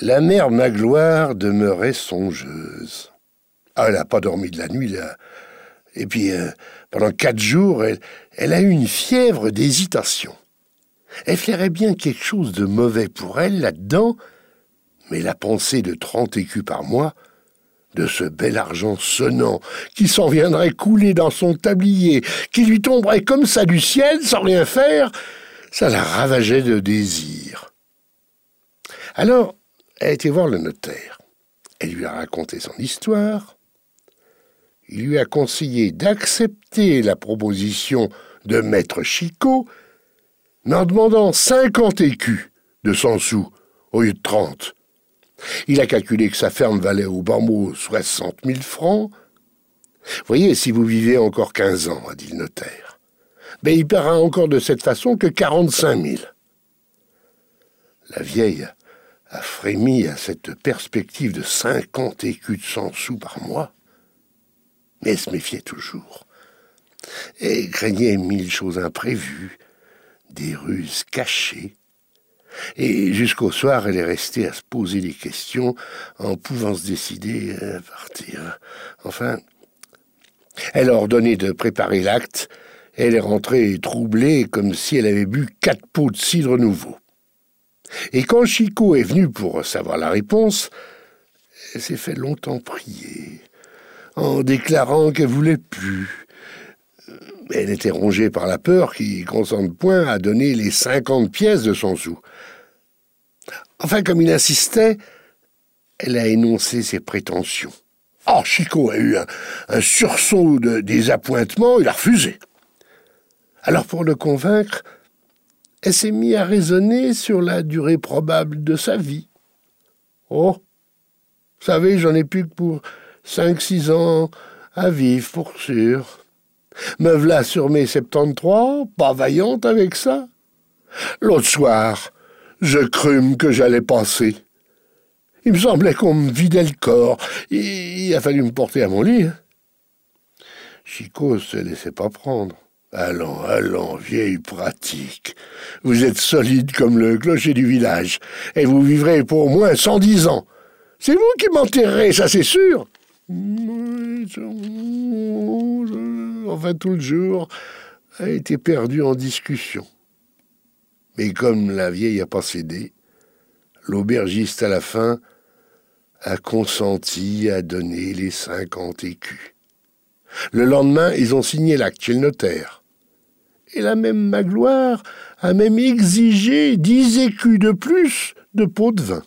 La mère Magloire demeurait songeuse. Elle n'a pas dormi de la nuit, là. Et puis, euh, pendant quatre jours, elle, elle a eu une fièvre d'hésitation. Elle flairait bien quelque chose de mauvais pour elle là-dedans, mais la pensée de trente écus par mois, de ce bel argent sonnant qui s'en viendrait couler dans son tablier, qui lui tomberait comme ça du ciel sans rien faire, ça la ravageait de désir. Alors, elle a été voir le notaire. Elle lui a raconté son histoire. Il lui a conseillé d'accepter la proposition de maître Chicot, en demandant cinquante écus de 100 sous au lieu de trente. Il a calculé que sa ferme valait au bambou soixante mille francs. Voyez, si vous vivez encore quinze ans, a dit le notaire, ben il paiera encore de cette façon que quarante-cinq mille. La vieille a frémi à cette perspective de cinquante écus de cent sous par mois, mais se méfiait toujours et craignait mille choses imprévues, des ruses cachées. Et jusqu'au soir, elle est restée à se poser des questions en pouvant se décider à partir. Enfin, elle a ordonné de préparer l'acte. Elle est rentrée troublée comme si elle avait bu quatre pots de cidre nouveau. Et quand Chico est venu pour savoir la réponse, elle s'est fait longtemps prier, en déclarant qu'elle voulait plus. Elle était rongée par la peur qui consente point à donner les cinquante pièces de son sou. Enfin, comme il insistait, elle a énoncé ses prétentions. Oh, Chico a eu un, sursaut de désappointement, il a refusé. Alors, pour le convaincre, elle s'est mise à raisonner sur la durée probable de sa vie. Oh, vous savez, j'en ai plus que pour cinq-six ans à vivre, pour sûr. Me v'là sur mes 73, pas vaillante avec ça. L'autre soir, je crûme que j'allais passer. Il me semblait qu'on me vidait le corps. Il, a fallu me porter à mon lit. Hein. Chico se laissait pas prendre. Allons, allons, vieille pratique. Vous êtes solide comme le clocher du village, et vous vivrez pour au moins cent dix ans. C'est vous qui m'enterrerez, ça c'est sûr. Enfin, tout le jour a été perdu en discussion. Mais comme la vieille a pas cédé, l'aubergiste à la fin a consenti à donner les cinquante écus. Le lendemain, ils ont signé l'acte chez le notaire. Et la même Magloire a même exigé dix écus de plus de pot de vin.